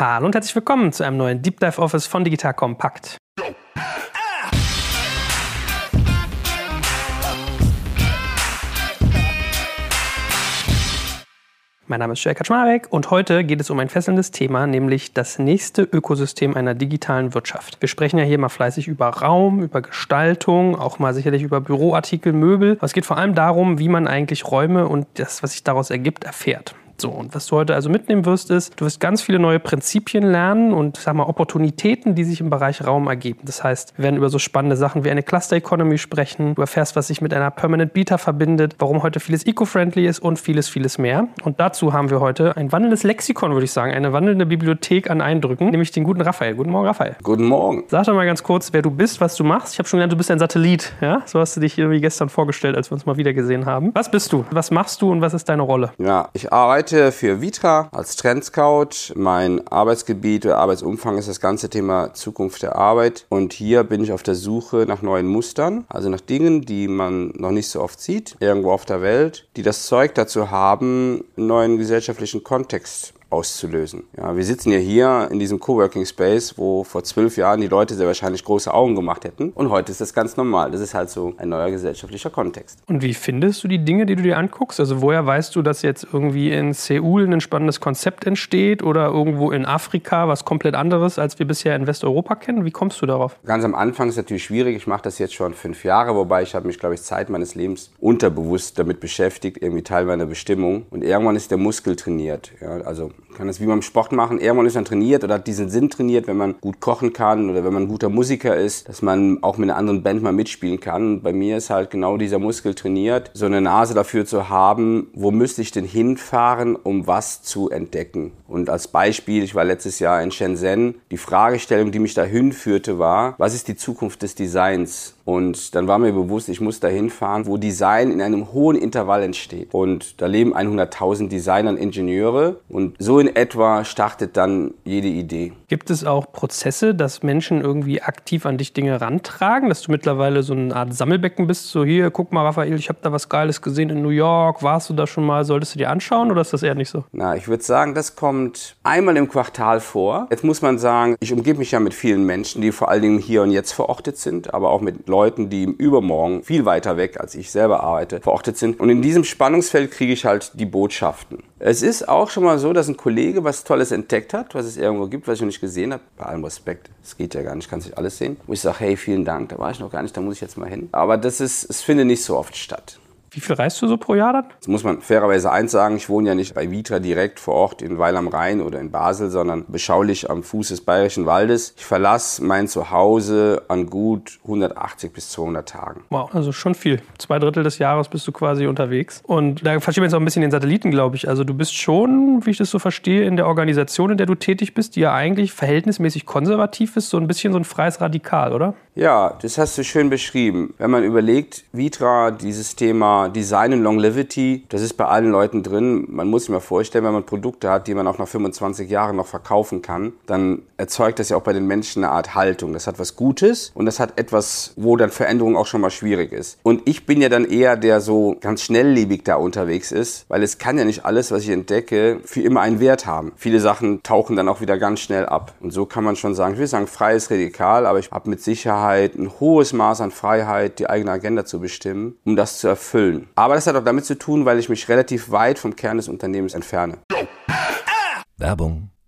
Hallo und herzlich willkommen zu einem neuen Deep Dive Office von Digital Compact. Mein Name ist Jörg Kaczmarek und heute geht es um ein fesselndes Thema, nämlich das nächste Ökosystem einer digitalen Wirtschaft. Wir sprechen ja hier mal fleißig über Raum, über Gestaltung, auch mal sicherlich über Büroartikel, Möbel. Aber es geht vor allem darum, wie man eigentlich Räume und das, was sich daraus ergibt, erfährt. So, und was du heute also mitnehmen wirst, ist, du wirst ganz viele neue Prinzipien lernen und sag mal Opportunitäten, die sich im Bereich Raum ergeben. Das heißt, wir werden über so spannende Sachen wie eine Cluster Economy sprechen. Du erfährst, was sich mit einer Permanent Beta verbindet, warum heute vieles eco-friendly ist und vieles, vieles mehr. Und dazu haben wir heute ein wandelndes Lexikon, würde ich sagen, eine wandelnde Bibliothek an Eindrücken, nämlich den guten Raphael. Guten Morgen, Raphael. Guten Morgen. Sag doch mal ganz kurz, wer du bist, was du machst. Ich habe schon gelernt, du bist ein Satellit. Ja? So hast du dich irgendwie gestern vorgestellt, als wir uns mal wieder gesehen haben. Was bist du? Was machst du und was ist deine Rolle? Ja, ich arbeite für Vitra als Trendscout. Mein Arbeitsgebiet oder Arbeitsumfang ist das ganze Thema Zukunft der Arbeit. Und hier bin ich auf der Suche nach neuen Mustern, also nach Dingen, die man noch nicht so oft sieht, irgendwo auf der Welt, die das Zeug dazu haben, einen neuen gesellschaftlichen Kontext auszulösen. Ja, wir sitzen ja hier in diesem Coworking Space, wo vor zwölf Jahren die Leute sehr wahrscheinlich große Augen gemacht hätten. Und heute ist das ganz normal. Das ist halt so ein neuer gesellschaftlicher Kontext. Und wie findest du die Dinge, die du dir anguckst? Also woher weißt du, dass jetzt irgendwie in Seoul ein spannendes Konzept entsteht oder irgendwo in Afrika was komplett anderes, als wir bisher in Westeuropa kennen? Wie kommst du darauf? Ganz am Anfang ist es natürlich schwierig. Ich mache das jetzt schon fünf Jahre, wobei ich habe mich, glaube ich, Zeit meines Lebens unterbewusst damit beschäftigt, irgendwie Teil meiner Bestimmung. Und irgendwann ist der Muskel trainiert. Ja, also kann das wie beim Sport machen. Irgendwann ist man trainiert oder hat diesen Sinn trainiert, wenn man gut kochen kann oder wenn man ein guter Musiker ist, dass man auch mit einer anderen Band mal mitspielen kann. Und bei mir ist halt genau dieser Muskel trainiert, so eine Nase dafür zu haben, wo müsste ich denn hinfahren, um was zu entdecken. Und als Beispiel, ich war letztes Jahr in Shenzhen. Die Fragestellung, die mich dahin führte, war, was ist die Zukunft des Designs? Und dann war mir bewusst, ich muss dahin fahren, wo Design in einem hohen Intervall entsteht. Und da leben 100.000 Designer und Ingenieure. Und so in etwa startet dann jede Idee. Gibt es auch Prozesse, dass Menschen irgendwie aktiv an dich Dinge rantragen, dass du mittlerweile so eine Art Sammelbecken bist? So hier, guck mal, Raphael, ich habe da was Geiles gesehen in New York. Warst du da schon mal? Solltest du dir anschauen oder ist das eher nicht so? Na, ich würde sagen, das kommt einmal im Quartal vor. Jetzt muss man sagen, ich umgebe mich ja mit vielen Menschen, die vor allen Dingen hier und jetzt verortet sind, aber auch mit Leuten, die im Übermorgen viel weiter weg, als ich selber arbeite, verortet sind. Und in diesem Spannungsfeld kriege ich halt die Botschaften. Es ist auch schon mal so, dass ein Kollege was Tolles entdeckt hat, was es irgendwo gibt, was ich noch nicht gesehen habe. Bei allem Respekt, es geht ja gar nicht, kannst nicht alles sehen. Wo ich sage, hey, vielen Dank, da war ich noch gar nicht, da muss ich jetzt mal hin. Aber das ist, es findet nicht so oft statt. Wie viel reist du so pro Jahr dann? Jetzt muss man fairerweise eins sagen, ich wohne ja nicht bei Vitra direkt vor Ort in Weil am Rhein oder in Basel, sondern beschaulich am Fuß des Bayerischen Waldes. Ich verlasse mein Zuhause an gut 180 bis 200 Tagen. Wow, also schon viel. Zwei Drittel des Jahres bist du quasi unterwegs. Und da verstehen wir jetzt auch ein bisschen den Satelliten, glaube ich. Also du bist schon, wie ich das so verstehe, in der Organisation, in der du tätig bist, die ja eigentlich verhältnismäßig konservativ ist, so ein bisschen so ein freies Radikal, oder? Ja, das hast du schön beschrieben. Wenn man überlegt, Vitra, dieses Thema Design und Longevity, das ist bei allen Leuten drin. Man muss sich mal vorstellen, wenn man Produkte hat, die man auch nach 25 Jahren noch verkaufen kann, dann erzeugt das ja auch bei den Menschen eine Art Haltung. Das hat was Gutes und das hat etwas, wo dann Veränderung auch schon mal schwierig ist. Und ich bin ja dann eher der so ganz schnelllebig da unterwegs ist, weil es kann ja nicht alles, was ich entdecke, für immer einen Wert haben. Viele Sachen tauchen dann auch wieder ganz schnell ab. Und so kann man schon sagen, ich will sagen, freies Radikal, aber ich habe mit Sicherheit ein hohes Maß an Freiheit, die eigene Agenda zu bestimmen, um das zu erfüllen. Aber das hat auch damit zu tun, weil ich mich relativ weit vom Kern des Unternehmens entferne. Werbung.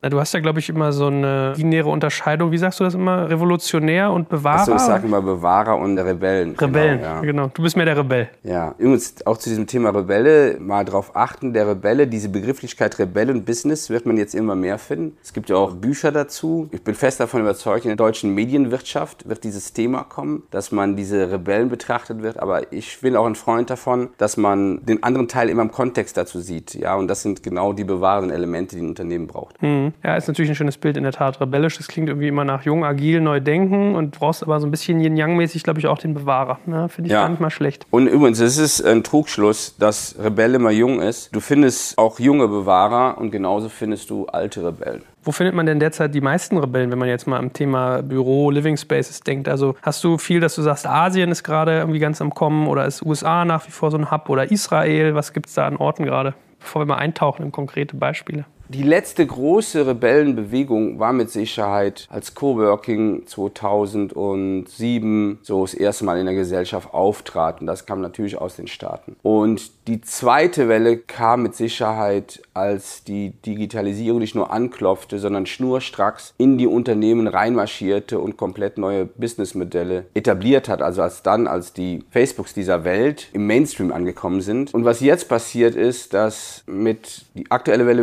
Na, du hast ja, glaube ich, immer so eine binäre Unterscheidung. Wie sagst du das immer? Revolutionär und Bewahrer? Achso, ich sage immer Bewahrer und Rebellen. Rebellen, genau, ja. genau. Du bist mehr der Rebell. Ja, übrigens auch zu diesem Thema Rebelle mal drauf achten. Der Rebelle, diese Begrifflichkeit Rebelle und Business wird man jetzt immer mehr finden. Es gibt ja auch Bücher dazu. Ich bin fest davon überzeugt, in der deutschen Medienwirtschaft wird dieses Thema kommen, dass man diese Rebellen betrachtet wird. Aber ich bin auch ein Freund davon, dass man den anderen Teil immer im Kontext dazu sieht. Ja, und das sind genau die bewahrenden Elemente, die ein Unternehmen braucht. Mhm. Ja, ist natürlich ein schönes Bild in der Tat. Rebellisch, das klingt irgendwie immer nach jung, agil, neu denken und brauchst aber so ein bisschen Yin-Yang-mäßig, glaube ich, auch den Bewahrer. Ne? Finde ich ja. gar nicht mal schlecht. Und übrigens, es ist ein Trugschluss, dass Rebell immer jung ist. Du findest auch junge Bewahrer und genauso findest du alte Rebellen. Wo findet man denn derzeit die meisten Rebellen, wenn man jetzt mal am Thema Büro, Living Spaces denkt? Also hast du viel, dass du sagst, Asien ist gerade irgendwie ganz am Kommen oder ist USA nach wie vor so ein Hub oder Israel? Was gibt es da an Orten gerade? Bevor wir mal eintauchen in konkrete Beispiele. Die letzte große Rebellenbewegung war mit Sicherheit als Coworking 2007 so das erste Mal in der Gesellschaft auftraten. Das kam natürlich aus den Staaten. Und die zweite Welle kam mit Sicherheit, als die Digitalisierung nicht nur anklopfte, sondern schnurstracks in die Unternehmen reinmarschierte und komplett neue Businessmodelle etabliert hat. Also als dann, als die Facebooks dieser Welt im Mainstream angekommen sind. Und was jetzt passiert ist, dass mit die aktuelle Welle,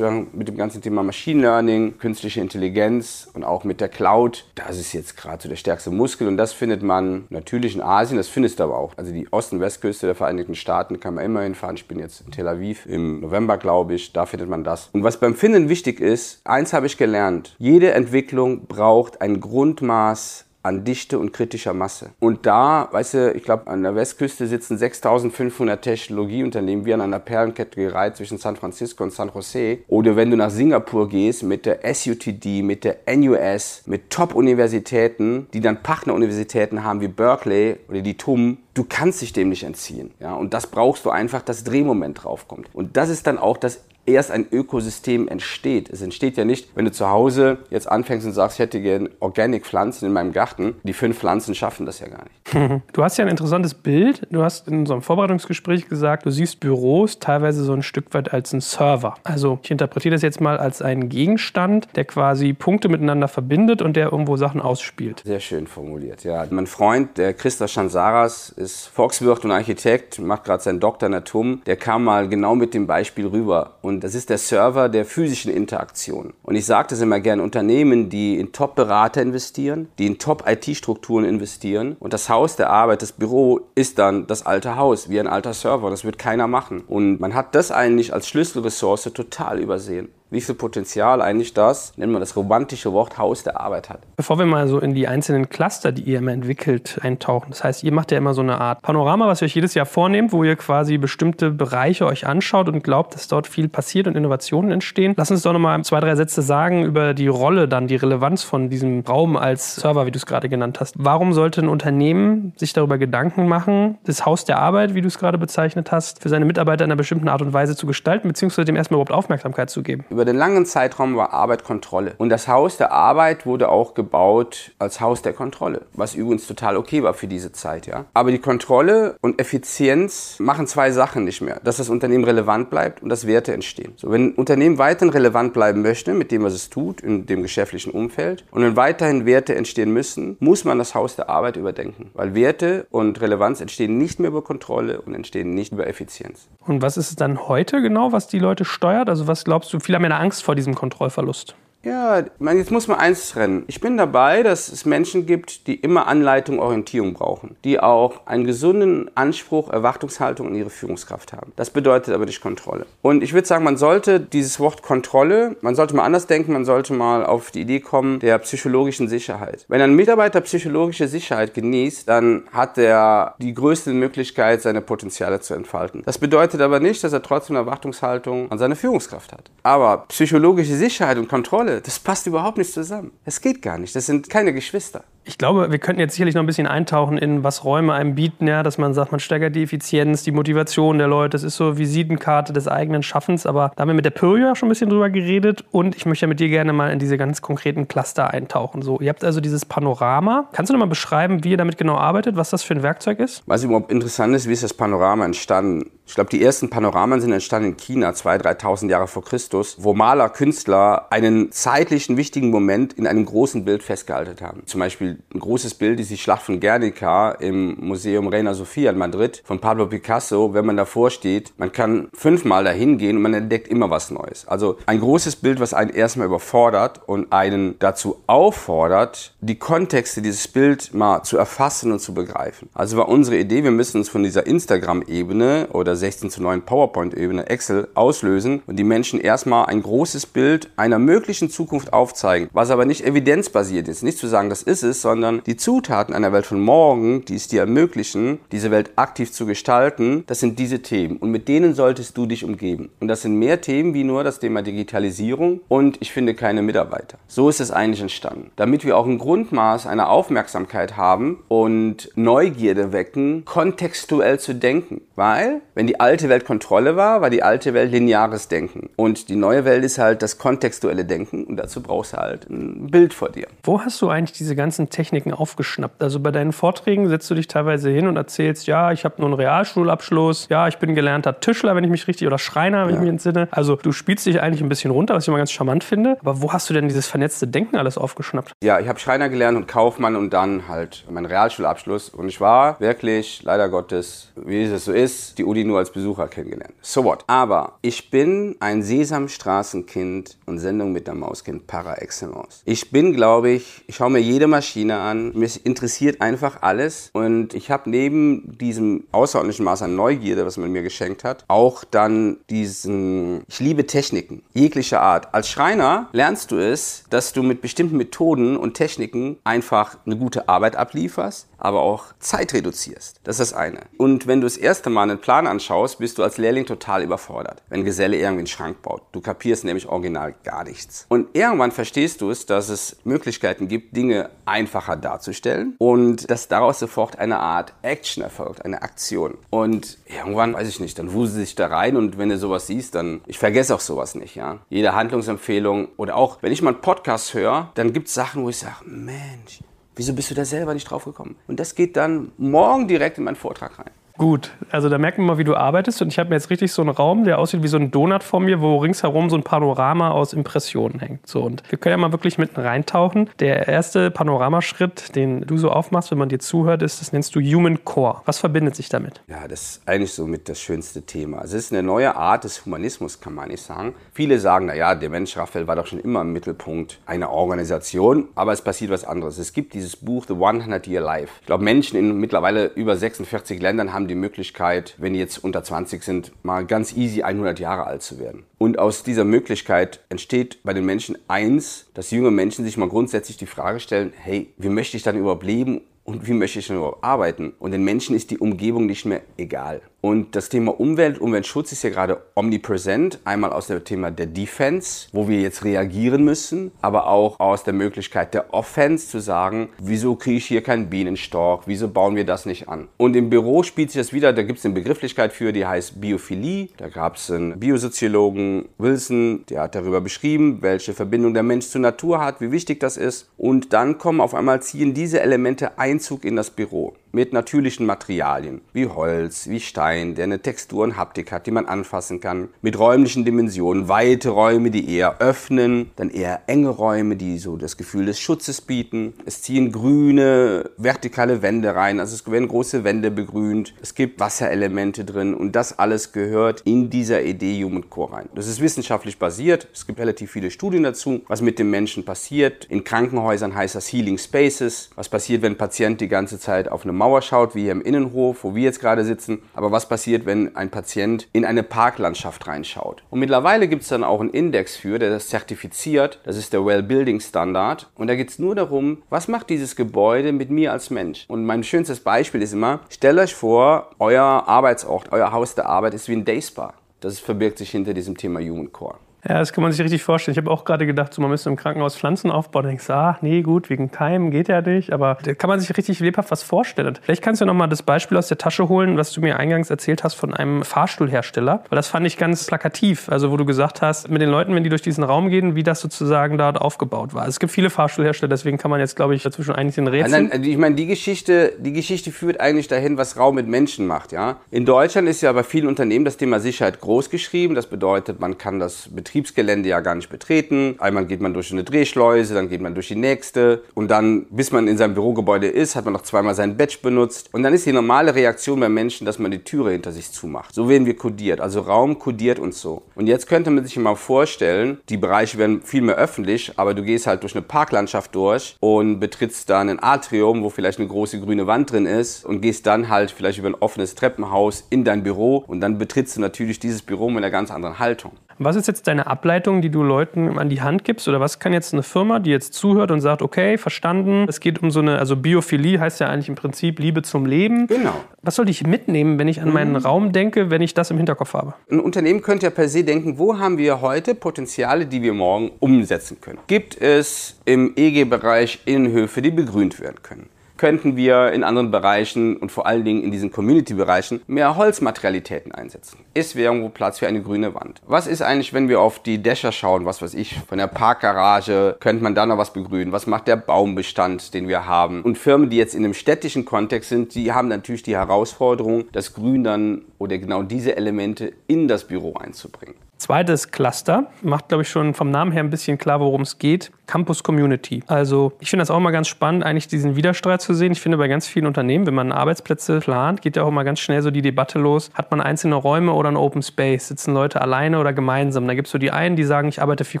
mit dem ganzen Thema Machine Learning, künstliche Intelligenz und auch mit der Cloud. Das ist jetzt gerade so der stärkste Muskel und das findet man natürlich in Asien, das findest du aber auch. Also die Ost- und Westküste der Vereinigten Staaten kann man immer hinfahren. Ich bin jetzt in Tel Aviv im November, glaube ich, da findet man das. Und was beim Finden wichtig ist, eins habe ich gelernt, jede Entwicklung braucht ein Grundmaß an Dichte und kritischer Masse. Und da, weißt du, ich glaube, an der Westküste sitzen 6500 Technologieunternehmen wie an einer Perlenkette gereiht zwischen San Francisco und San Jose. Oder wenn du nach Singapur gehst mit der SUTD, mit der NUS, mit Top-Universitäten, die dann Partneruniversitäten haben wie Berkeley oder die TUM, du kannst dich dem nicht entziehen. Ja? Und das brauchst du einfach, dass Drehmoment draufkommt. Und das ist dann auch das erst ein Ökosystem entsteht. Es entsteht ja nicht, wenn du zu Hause jetzt anfängst und sagst, ich hätte gerne Organic-Pflanzen in meinem Garten. Die fünf Pflanzen schaffen das ja gar nicht. Du hast ja ein interessantes Bild. Du hast in unserem Vorbereitungsgespräch gesagt, du siehst Büros teilweise so ein Stück weit als ein Server. Also ich interpretiere das jetzt mal als einen Gegenstand, der quasi Punkte miteinander verbindet und der irgendwo Sachen ausspielt. Sehr schön formuliert, ja. Mein Freund, der Christa Schansaras, ist Volkswirt und Architekt, macht gerade seinen Doktor in der TUM. Der kam mal genau mit dem Beispiel rüber. Und und das ist der Server der physischen Interaktion. Und ich sage das immer gerne, Unternehmen, die in Top-Berater investieren, die in Top-IT-Strukturen investieren und das Haus der Arbeit, das Büro ist dann das alte Haus, wie ein alter Server. Das wird keiner machen. Und man hat das eigentlich als Schlüsselressource total übersehen wie viel Potenzial eigentlich das, nennen wir das romantische Wort Haus der Arbeit hat. Bevor wir mal so in die einzelnen Cluster, die ihr immer entwickelt, eintauchen. Das heißt, ihr macht ja immer so eine Art Panorama, was ihr euch jedes Jahr vornehmt, wo ihr quasi bestimmte Bereiche euch anschaut und glaubt, dass dort viel passiert und Innovationen entstehen. Lass uns doch nochmal zwei, drei Sätze sagen über die Rolle dann, die Relevanz von diesem Raum als Server, wie du es gerade genannt hast. Warum sollte ein Unternehmen sich darüber Gedanken machen, das Haus der Arbeit, wie du es gerade bezeichnet hast, für seine Mitarbeiter in einer bestimmten Art und Weise zu gestalten, beziehungsweise dem erstmal überhaupt Aufmerksamkeit zu geben? Über über den langen Zeitraum war Arbeit Kontrolle. Und das Haus der Arbeit wurde auch gebaut als Haus der Kontrolle, was übrigens total okay war für diese Zeit. Ja. Aber die Kontrolle und Effizienz machen zwei Sachen nicht mehr. Dass das Unternehmen relevant bleibt und dass Werte entstehen. So, wenn ein Unternehmen weiterhin relevant bleiben möchte mit dem, was es tut, in dem geschäftlichen Umfeld und wenn weiterhin Werte entstehen müssen, muss man das Haus der Arbeit überdenken. Weil Werte und Relevanz entstehen nicht mehr über Kontrolle und entstehen nicht über Effizienz. Und was ist es dann heute genau, was die Leute steuert? Also was glaubst du, viele haben ja eine Angst vor diesem Kontrollverlust. Ja, man, jetzt muss man eins trennen. Ich bin dabei, dass es Menschen gibt, die immer Anleitung, Orientierung brauchen, die auch einen gesunden Anspruch, Erwartungshaltung an ihre Führungskraft haben. Das bedeutet aber nicht Kontrolle. Und ich würde sagen, man sollte dieses Wort Kontrolle, man sollte mal anders denken, man sollte mal auf die Idee kommen der psychologischen Sicherheit. Wenn ein Mitarbeiter psychologische Sicherheit genießt, dann hat er die größte Möglichkeit, seine Potenziale zu entfalten. Das bedeutet aber nicht, dass er trotzdem Erwartungshaltung an seine Führungskraft hat. Aber psychologische Sicherheit und Kontrolle Rolle. Das passt überhaupt nicht zusammen. Es geht gar nicht. Das sind keine Geschwister. Ich glaube, wir könnten jetzt sicherlich noch ein bisschen eintauchen in, was Räume einem bieten, ja, dass man sagt, man steigert die Effizienz, die Motivation der Leute. Das ist so Visitenkarte des eigenen Schaffens. Aber da haben wir mit der Pyrio schon ein bisschen drüber geredet und ich möchte mit dir gerne mal in diese ganz konkreten Cluster eintauchen. So, ihr habt also dieses Panorama. Kannst du noch mal beschreiben, wie ihr damit genau arbeitet, was das für ein Werkzeug ist? Was überhaupt interessant ist, wie ist das Panorama entstanden? Ich glaube, die ersten Panoramen sind entstanden in China, 2.000, 3.000 Jahre vor Christus, wo Maler, Künstler einen zeitlichen wichtigen Moment in einem großen Bild festgehalten haben. Zum Beispiel ein großes Bild ist die Schlacht von Guernica im Museum Reina Sofia in Madrid von Pablo Picasso. Wenn man davor steht, man kann fünfmal dahin gehen und man entdeckt immer was Neues. Also ein großes Bild, was einen erstmal überfordert und einen dazu auffordert, die Kontexte dieses Bild mal zu erfassen und zu begreifen. Also war unsere Idee, wir müssen uns von dieser Instagram-Ebene oder oder 16 zu 9 PowerPoint-Ebene Excel auslösen und die Menschen erstmal ein großes Bild einer möglichen Zukunft aufzeigen, was aber nicht evidenzbasiert ist. Nicht zu sagen, das ist es, sondern die Zutaten einer Welt von morgen, die es dir ermöglichen, diese Welt aktiv zu gestalten, das sind diese Themen und mit denen solltest du dich umgeben. Und das sind mehr Themen wie nur das Thema Digitalisierung und ich finde keine Mitarbeiter. So ist es eigentlich entstanden. Damit wir auch ein Grundmaß einer Aufmerksamkeit haben und Neugierde wecken, kontextuell zu denken. Weil, wenn die alte Welt Kontrolle war, war die alte Welt lineares Denken. Und die neue Welt ist halt das kontextuelle Denken und dazu brauchst du halt ein Bild vor dir. Wo hast du eigentlich diese ganzen Techniken aufgeschnappt? Also bei deinen Vorträgen setzt du dich teilweise hin und erzählst, ja, ich habe nur einen Realschulabschluss, ja, ich bin gelernter Tischler, wenn ich mich richtig, oder Schreiner, wenn ja. ich mich entsinne. Also du spielst dich eigentlich ein bisschen runter, was ich immer ganz charmant finde. Aber wo hast du denn dieses vernetzte Denken alles aufgeschnappt? Ja, ich habe Schreiner gelernt und Kaufmann und dann halt meinen Realschulabschluss. Und ich war wirklich, leider Gottes, wie es so ist, die Uni nur als Besucher kennengelernt. So what? Aber ich bin ein Sesamstraßenkind und Sendung mit der Mauskind par excellence. Ich bin, glaube ich, ich schaue mir jede Maschine an. Mich interessiert einfach alles. Und ich habe neben diesem außerordentlichen Maß an Neugierde, was man mir geschenkt hat, auch dann diesen, ich liebe Techniken, jeglicher Art. Als Schreiner lernst du es, dass du mit bestimmten Methoden und Techniken einfach eine gute Arbeit ablieferst, aber auch Zeit reduzierst. Das ist das eine. Und wenn du das erste Mal einen Plan anschaust, bist du als Lehrling total überfordert, wenn Geselle irgendwie einen Schrank baut. Du kapierst nämlich original gar nichts. Und irgendwann verstehst du es, dass es Möglichkeiten gibt, Dinge einfacher darzustellen und dass daraus sofort eine Art Action erfolgt, eine Aktion. Und irgendwann, weiß ich nicht, dann wusel sich da rein und wenn du sowas siehst, dann, ich vergesse auch sowas nicht, ja. Jede Handlungsempfehlung oder auch, wenn ich mal einen Podcast höre, dann gibt es Sachen, wo ich sage, Mensch, Wieso bist du da selber nicht drauf gekommen? Und das geht dann morgen direkt in meinen Vortrag rein. Gut, also da merkt man mal, wie du arbeitest. Und ich habe mir jetzt richtig so einen Raum, der aussieht wie so ein Donut vor mir, wo ringsherum so ein Panorama aus Impressionen hängt. So, und wir können ja mal wirklich mitten reintauchen. Der erste Panoramaschritt, den du so aufmachst, wenn man dir zuhört, ist, das nennst du Human Core. Was verbindet sich damit? Ja, das ist eigentlich so mit das schönste Thema. Also es ist eine neue Art des Humanismus, kann man nicht sagen. Viele sagen, naja, der Mensch Raphael war doch schon immer im Mittelpunkt einer Organisation, aber es passiert was anderes. Es gibt dieses Buch The 100 Year Life. Ich glaube, Menschen in mittlerweile über 46 Ländern haben haben die Möglichkeit, wenn die jetzt unter 20 sind, mal ganz easy 100 Jahre alt zu werden. Und aus dieser Möglichkeit entsteht bei den Menschen eins, dass junge Menschen sich mal grundsätzlich die Frage stellen, hey, wie möchte ich dann überhaupt leben und wie möchte ich dann überhaupt arbeiten? Und den Menschen ist die Umgebung nicht mehr egal. Und das Thema Umwelt, Umweltschutz ist ja gerade omnipräsent. Einmal aus dem Thema der Defense, wo wir jetzt reagieren müssen, aber auch aus der Möglichkeit der Offense zu sagen, wieso kriege ich hier keinen Bienenstock, wieso bauen wir das nicht an? Und im Büro spielt sich das wieder, da gibt es eine Begrifflichkeit für, die heißt Biophilie. Da gab es einen Biosoziologen, Wilson, der hat darüber beschrieben, welche Verbindung der Mensch zur Natur hat, wie wichtig das ist. Und dann kommen auf einmal, ziehen diese Elemente Einzug in das Büro mit natürlichen Materialien, wie Holz, wie Stein, der eine Textur und Haptik hat, die man anfassen kann, mit räumlichen Dimensionen, weite Räume, die eher öffnen, dann eher enge Räume, die so das Gefühl des Schutzes bieten. Es ziehen grüne, vertikale Wände rein, also es werden große Wände begrünt, es gibt Wasserelemente drin und das alles gehört in dieser Idee Human Core rein. Das ist wissenschaftlich basiert, es gibt relativ viele Studien dazu, was mit dem Menschen passiert. In Krankenhäusern heißt das Healing Spaces, was passiert, wenn ein Patient die ganze Zeit auf eine Mauer schaut, wie hier im Innenhof, wo wir jetzt gerade sitzen. Aber was passiert, wenn ein Patient in eine Parklandschaft reinschaut? Und mittlerweile gibt es dann auch einen Index für, der das zertifiziert. Das ist der Well Building Standard. Und da geht es nur darum, was macht dieses Gebäude mit mir als Mensch? Und mein schönstes Beispiel ist immer, stellt euch vor, euer Arbeitsort, euer Haus der Arbeit ist wie ein Dayspa. Das verbirgt sich hinter diesem Thema Human Core. Ja, das kann man sich richtig vorstellen. Ich habe auch gerade gedacht, so, man müsste im Krankenhaus Pflanzen aufbauen. Da denkst du, ah, nee, gut, wegen Keimen geht ja nicht. Aber da kann man sich richtig lebhaft was vorstellen. Vielleicht kannst du noch mal das Beispiel aus der Tasche holen, was du mir eingangs erzählt hast von einem Fahrstuhlhersteller. Weil das fand ich ganz plakativ. Also, wo du gesagt hast, mit den Leuten, wenn die durch diesen Raum gehen, wie das sozusagen dort aufgebaut war. Es gibt viele Fahrstuhlhersteller, deswegen kann man jetzt, glaube ich, dazwischen eigentlich den Rätsel. Nein, nein, ich meine, die Geschichte, die Geschichte führt eigentlich dahin, was Raum mit Menschen macht. Ja? In Deutschland ist ja bei vielen Unternehmen das Thema Sicherheit groß geschrieben. Das bedeutet, man kann das Betriebsgelände ja gar nicht betreten. Einmal geht man durch eine Drehschleuse, dann geht man durch die nächste. Und dann, bis man in seinem Bürogebäude ist, hat man noch zweimal sein Badge benutzt. Und dann ist die normale Reaktion bei Menschen, dass man die Türe hinter sich zumacht. So werden wir kodiert. Also Raum kodiert uns so. Und jetzt könnte man sich mal vorstellen, die Bereiche werden viel mehr öffentlich, aber du gehst halt durch eine Parklandschaft durch und betrittst dann ein Atrium, wo vielleicht eine große grüne Wand drin ist und gehst dann halt vielleicht über ein offenes Treppenhaus in dein Büro und dann betrittst du natürlich dieses Büro mit einer ganz anderen Haltung. Was ist jetzt deine Ableitung, die du Leuten an die Hand gibst? Oder was kann jetzt eine Firma, die jetzt zuhört und sagt, okay, verstanden, es geht um so eine, also Biophilie heißt ja eigentlich im Prinzip Liebe zum Leben. Genau. Was soll ich mitnehmen, wenn ich an meinen mhm. Raum denke, wenn ich das im Hinterkopf habe? Ein Unternehmen könnte ja per se denken, wo haben wir heute Potenziale, die wir morgen umsetzen können? Gibt es im EG-Bereich Innenhöfe, die begrünt werden können? Könnten wir in anderen Bereichen und vor allen Dingen in diesen Community-Bereichen mehr Holzmaterialitäten einsetzen. Ist irgendwo Platz für eine grüne Wand? Was ist eigentlich, wenn wir auf die Dächer schauen, was weiß ich, von der Parkgarage, könnte man da noch was begrünen? Was macht der Baumbestand, den wir haben? Und Firmen, die jetzt in einem städtischen Kontext sind, die haben natürlich die Herausforderung, das Grün dann oder genau diese Elemente in das Büro einzubringen. Zweites Cluster macht, glaube ich, schon vom Namen her ein bisschen klar, worum es geht. Campus Community. Also ich finde das auch mal ganz spannend, eigentlich diesen Widerstreit zu sehen. Ich finde bei ganz vielen Unternehmen, wenn man Arbeitsplätze plant, geht ja auch immer ganz schnell so die Debatte los, hat man einzelne Räume oder ein Open Space? Sitzen Leute alleine oder gemeinsam? Da gibt es so die einen, die sagen, ich arbeite viel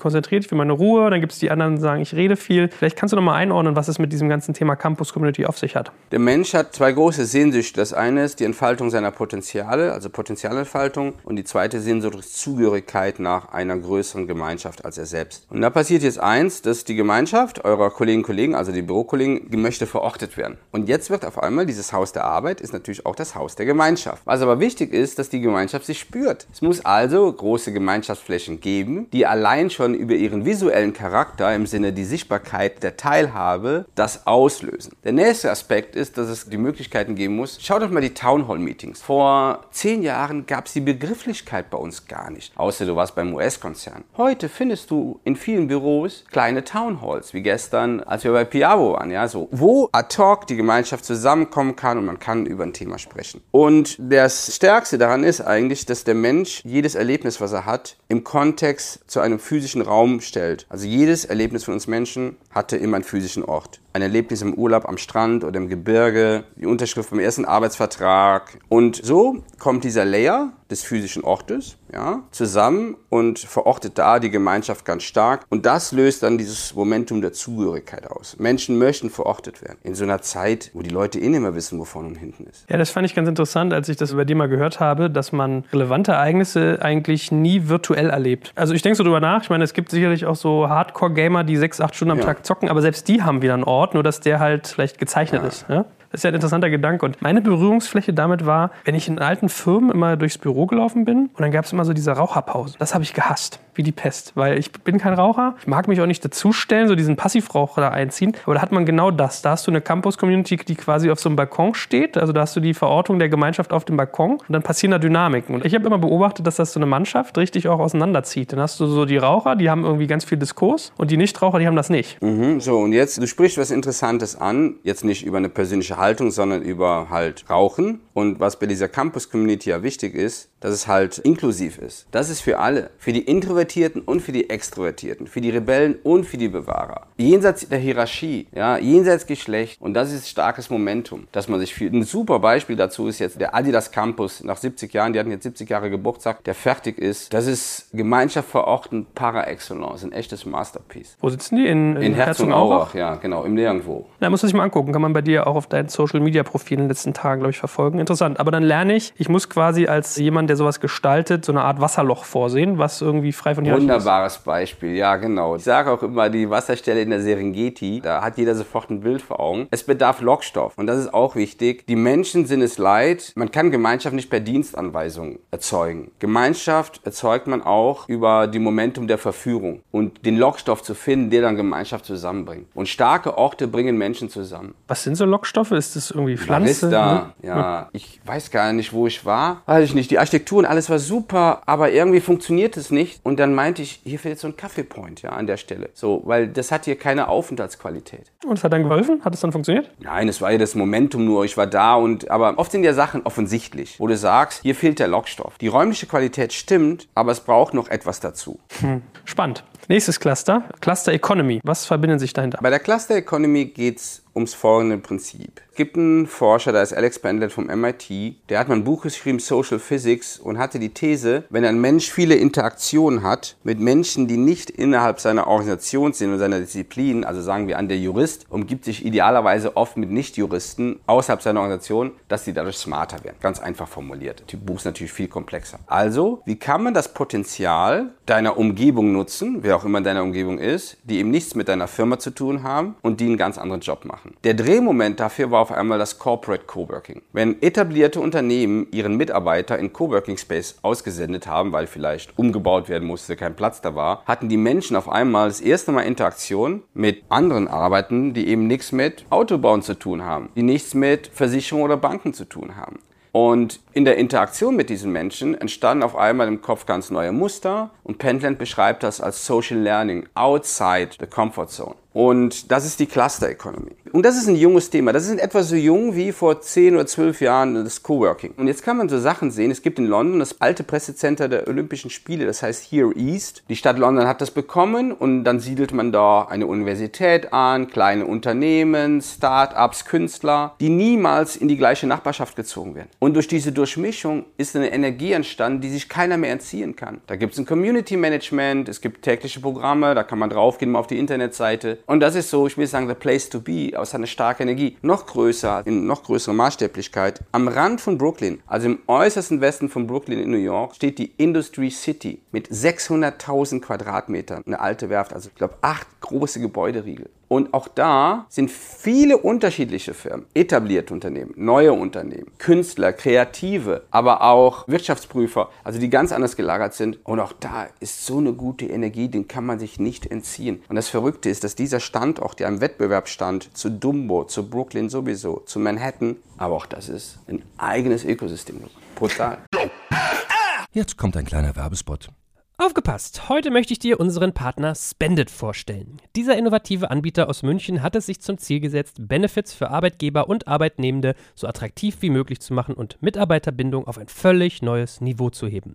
konzentriert, ich will meine Ruhe. Dann gibt es die anderen, die sagen, ich rede viel. Vielleicht kannst du noch mal einordnen, was es mit diesem ganzen Thema Campus Community auf sich hat. Der Mensch hat zwei große Sehnsüchte. Das eine ist die Entfaltung seiner Potenziale, also Potenzialentfaltung. Und die zweite Sehnsucht ist Zugehörigkeit nach einer größeren Gemeinschaft als er selbst. Und da passiert jetzt eins, dass die Gemeinschaft eurer Kolleginnen und Kollegen, also die Bürokollegen, möchte verortet werden. Und jetzt wird auf einmal dieses Haus der Arbeit ist natürlich auch das Haus der Gemeinschaft. Was aber wichtig ist, dass die Gemeinschaft sich spürt. Es muss also große Gemeinschaftsflächen geben, die allein schon über ihren visuellen Charakter im Sinne die Sichtbarkeit der Teilhabe das auslösen. Der nächste Aspekt ist, dass es die Möglichkeiten geben muss. Schaut euch mal die Townhall-Meetings. Vor zehn Jahren gab es die Begrifflichkeit bei uns gar nicht, außer du warst beim US-Konzern. Heute findest du in vielen Büros kleine Townhalls, wie gestern, als wir bei Piavo waren, ja, so, wo ad hoc die Gemeinschaft zusammenkommen kann und man kann über ein Thema sprechen. Und das Stärkste daran ist eigentlich, dass der Mensch jedes Erlebnis, was er hat, im Kontext zu einem physischen Raum stellt. Also jedes Erlebnis von uns Menschen hatte immer einen physischen Ort ein Erlebnis im Urlaub am Strand oder im Gebirge, die Unterschrift beim ersten Arbeitsvertrag. Und so kommt dieser Layer des physischen Ortes ja, zusammen und verortet da die Gemeinschaft ganz stark. Und das löst dann dieses Momentum der Zugehörigkeit aus. Menschen möchten verortet werden. In so einer Zeit, wo die Leute eh nicht mehr wissen, wo vorne und hinten ist. Ja, das fand ich ganz interessant, als ich das über dir mal gehört habe, dass man relevante Ereignisse eigentlich nie virtuell erlebt. Also ich denke so drüber nach. Ich meine, es gibt sicherlich auch so Hardcore-Gamer, die sechs, acht Stunden am ja. Tag zocken, aber selbst die haben wieder einen Ort Ort, nur dass der halt vielleicht gezeichnet ja. ist. Ja? Das ist ja ein interessanter Gedanke. Und meine Berührungsfläche damit war, wenn ich in alten Firmen immer durchs Büro gelaufen bin und dann gab es immer so diese Raucherpausen. Das habe ich gehasst, wie die Pest, weil ich bin kein Raucher. Ich mag mich auch nicht dazustellen, so diesen Passivraucher da einziehen. Aber da hat man genau das. Da hast du eine Campus-Community, die quasi auf so einem Balkon steht. Also da hast du die Verortung der Gemeinschaft auf dem Balkon und dann passieren da Dynamiken. Und ich habe immer beobachtet, dass das so eine Mannschaft richtig auch auseinanderzieht. Dann hast du so die Raucher, die haben irgendwie ganz viel Diskurs und die Nichtraucher, die haben das nicht. Mhm, so, und jetzt, du sprichst was Interessantes an. Jetzt nicht über eine persönliche Haltung, sondern über halt Rauchen. Und was bei dieser Campus-Community ja wichtig ist, dass es halt inklusiv ist. Das ist für alle. Für die Introvertierten und für die Extrovertierten. Für die Rebellen und für die Bewahrer. Jenseits der Hierarchie, ja, jenseits Geschlecht. Und das ist starkes Momentum, dass man sich fühlt. Ein super Beispiel dazu ist jetzt der Adidas Campus nach 70 Jahren. Die hatten jetzt 70 Jahre Geburtstag, der fertig ist. Das ist Gemeinschaft verorten par excellence. Ein echtes Masterpiece. Wo sitzen die? In, in, in Herzogenaurach, ja, genau, im Nirgendwo. Da muss man sich mal angucken. Kann man bei dir auch auf deinen Social-Media-Profil in den letzten Tagen, glaube ich, verfolgen. Interessant. Aber dann lerne ich, ich muss quasi als jemand, der sowas gestaltet, so eine Art Wasserloch vorsehen, was irgendwie frei von Hierarchie Wunderbares ist. Beispiel, ja genau. Ich sage auch immer, die Wasserstelle in der Serengeti, da hat jeder sofort ein Bild vor Augen. Es bedarf Lockstoff und das ist auch wichtig. Die Menschen sind es leid. Man kann Gemeinschaft nicht per Dienstanweisung erzeugen. Gemeinschaft erzeugt man auch über die Momentum der Verführung und den Lockstoff zu finden, der dann Gemeinschaft zusammenbringt. Und starke Orte bringen Menschen zusammen. Was sind so Lockstoffe? Ist das irgendwie Pflanze? Barista, ne? ja. Ich weiß gar nicht, wo ich war. Weiß ich nicht. Die Architektur und alles war super, aber irgendwie funktioniert es nicht. Und dann meinte ich, hier fehlt so ein Kaffeepoint ja, an der Stelle. So, weil das hat hier keine Aufenthaltsqualität. Und es hat dann geholfen? Hat es dann funktioniert? Nein, es war ja das Momentum nur. Ich war da und, aber oft sind ja Sachen offensichtlich, wo du sagst, hier fehlt der Lockstoff. Die räumliche Qualität stimmt, aber es braucht noch etwas dazu. Hm. Spannend. Nächstes Cluster, Cluster Economy. Was verbindet sich dahinter? Bei der Cluster Economy geht es ums folgende Prinzip. Es gibt einen Forscher, der ist Alex Bandlet vom MIT, der hat mal ein Buch geschrieben, Social Physics, und hatte die These, wenn ein Mensch viele Interaktionen hat mit Menschen, die nicht innerhalb seiner Organisation sind und seiner Disziplin, also sagen wir an, der Jurist umgibt sich idealerweise oft mit Nicht-Juristen außerhalb seiner Organisation, dass sie dadurch smarter werden. Ganz einfach formuliert. Das Buch ist natürlich viel komplexer. Also, wie kann man das Potenzial deiner Umgebung nutzen, wer auch immer in deiner Umgebung ist, die eben nichts mit deiner Firma zu tun haben und die einen ganz anderen Job machen? Der Drehmoment dafür war auf einmal das Corporate Coworking. Wenn etablierte Unternehmen ihren Mitarbeiter in Coworking Space ausgesendet haben, weil vielleicht umgebaut werden musste, kein Platz da war, hatten die Menschen auf einmal das erste Mal Interaktion mit anderen Arbeiten, die eben nichts mit Autobauen zu tun haben, die nichts mit Versicherungen oder Banken zu tun haben. Und in der Interaktion mit diesen Menschen entstanden auf einmal im Kopf ganz neue Muster und Pentland beschreibt das als Social Learning outside the comfort zone. Und das ist die Cluster Economy. Und das ist ein junges Thema. Das ist etwa so jung wie vor 10 oder 12 Jahren das Coworking. Und jetzt kann man so Sachen sehen. Es gibt in London das alte Pressecenter der Olympischen Spiele, das heißt Here East. Die Stadt London hat das bekommen und dann siedelt man da eine Universität an, kleine Unternehmen, Start-ups, Künstler, die niemals in die gleiche Nachbarschaft gezogen werden. Und durch diese Durchmischung ist eine Energie entstanden, die sich keiner mehr entziehen kann. Da gibt es ein Community Management, es gibt tägliche Programme, da kann man draufgehen auf die Internetseite. Und das ist so, ich will sagen, the place to be, aus einer starken Energie. Noch größer, in noch größerer Maßstäblichkeit. Am Rand von Brooklyn, also im äußersten Westen von Brooklyn in New York, steht die Industry City mit 600.000 Quadratmetern. Eine alte Werft, also ich glaube acht große Gebäuderiegel. Und auch da sind viele unterschiedliche Firmen, etablierte Unternehmen, neue Unternehmen, Künstler, Kreative, aber auch Wirtschaftsprüfer, also die ganz anders gelagert sind. Und auch da ist so eine gute Energie, den kann man sich nicht entziehen. Und das Verrückte ist, dass dieser Standort, der im Wettbewerb stand, zu Dumbo, zu Brooklyn sowieso, zu Manhattan, aber auch das ist ein eigenes Ökosystem. Brutal. Jetzt kommt ein kleiner Werbespot. Aufgepasst! Heute möchte ich dir unseren Partner Spendit vorstellen. Dieser innovative Anbieter aus München hat es sich zum Ziel gesetzt, Benefits für Arbeitgeber und Arbeitnehmende so attraktiv wie möglich zu machen und Mitarbeiterbindung auf ein völlig neues Niveau zu heben.